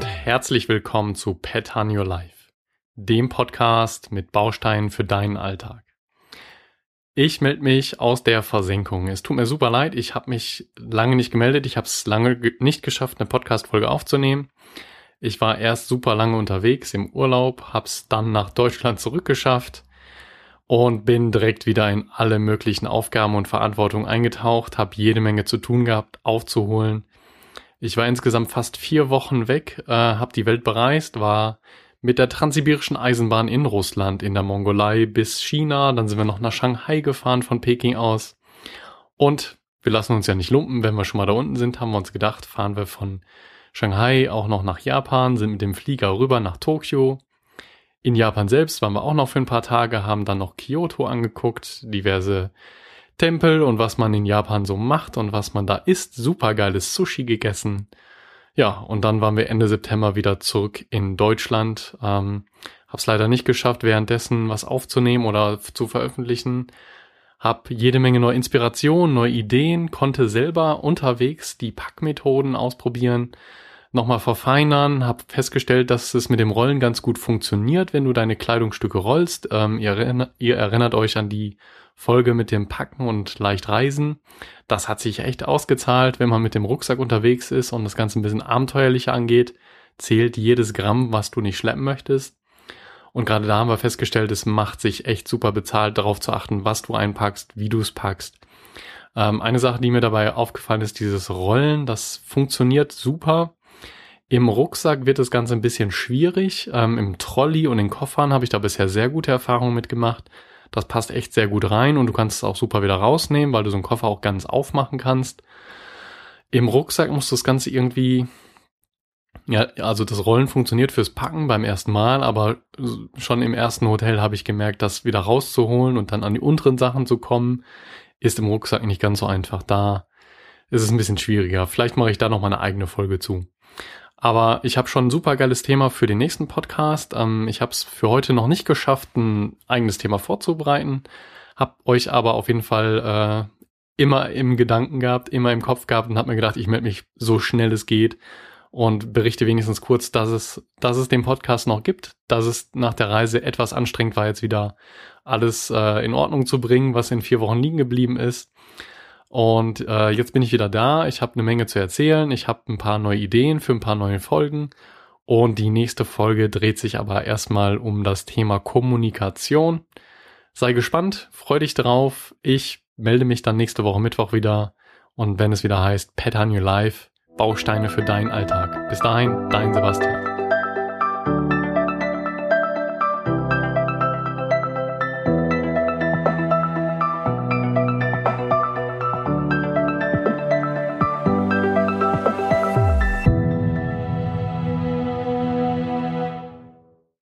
herzlich willkommen zu Pet on Your Life, dem Podcast mit Bausteinen für deinen Alltag. Ich melde mich aus der Versenkung. Es tut mir super leid, ich habe mich lange nicht gemeldet, ich habe es lange ge nicht geschafft, eine Podcast-Folge aufzunehmen. Ich war erst super lange unterwegs im Urlaub, hab's dann nach Deutschland zurückgeschafft und bin direkt wieder in alle möglichen Aufgaben und Verantwortung eingetaucht, habe jede Menge zu tun gehabt, aufzuholen. Ich war insgesamt fast vier Wochen weg, äh, habe die Welt bereist, war mit der transsibirischen Eisenbahn in Russland, in der Mongolei bis China, dann sind wir noch nach Shanghai gefahren von Peking aus. Und wir lassen uns ja nicht lumpen, wenn wir schon mal da unten sind, haben wir uns gedacht, fahren wir von Shanghai auch noch nach Japan, sind mit dem Flieger rüber nach Tokio. In Japan selbst waren wir auch noch für ein paar Tage, haben dann noch Kyoto angeguckt, diverse Tempel und was man in Japan so macht und was man da isst. Super geiles Sushi gegessen. Ja, und dann waren wir Ende September wieder zurück in Deutschland. Ähm, hab's leider nicht geschafft, währenddessen was aufzunehmen oder zu veröffentlichen. Hab jede Menge neue Inspirationen, neue Ideen, konnte selber unterwegs die Packmethoden ausprobieren, nochmal verfeinern, hab festgestellt, dass es mit dem Rollen ganz gut funktioniert, wenn du deine Kleidungsstücke rollst. Ähm, ihr, erinnert, ihr erinnert euch an die Folge mit dem Packen und leicht reisen. Das hat sich echt ausgezahlt, wenn man mit dem Rucksack unterwegs ist und das Ganze ein bisschen abenteuerlicher angeht, zählt jedes Gramm, was du nicht schleppen möchtest. Und gerade da haben wir festgestellt, es macht sich echt super bezahlt, darauf zu achten, was du einpackst, wie du es packst. Ähm, eine Sache, die mir dabei aufgefallen ist, dieses Rollen, das funktioniert super. Im Rucksack wird das Ganze ein bisschen schwierig. Ähm, Im Trolley und in Koffern habe ich da bisher sehr gute Erfahrungen mitgemacht. Das passt echt sehr gut rein und du kannst es auch super wieder rausnehmen, weil du so einen Koffer auch ganz aufmachen kannst. Im Rucksack musst du das Ganze irgendwie, ja, also das Rollen funktioniert fürs Packen beim ersten Mal, aber schon im ersten Hotel habe ich gemerkt, das wieder rauszuholen und dann an die unteren Sachen zu kommen, ist im Rucksack nicht ganz so einfach. Da ist es ein bisschen schwieriger. Vielleicht mache ich da noch mal eine eigene Folge zu. Aber ich habe schon ein super geiles Thema für den nächsten Podcast. Ähm, ich habe es für heute noch nicht geschafft, ein eigenes Thema vorzubereiten. Hab euch aber auf jeden Fall äh, immer im Gedanken gehabt, immer im Kopf gehabt und habe mir gedacht, ich melde mich so schnell es geht und berichte wenigstens kurz, dass es, dass es den Podcast noch gibt, dass es nach der Reise etwas anstrengend war, jetzt wieder alles äh, in Ordnung zu bringen, was in vier Wochen liegen geblieben ist. Und äh, jetzt bin ich wieder da. Ich habe eine Menge zu erzählen. Ich habe ein paar neue Ideen für ein paar neue Folgen. Und die nächste Folge dreht sich aber erstmal um das Thema Kommunikation. Sei gespannt, freu dich drauf. Ich melde mich dann nächste Woche Mittwoch wieder. Und wenn es wieder heißt on Your Life, Bausteine für deinen Alltag. Bis dahin, dein Sebastian.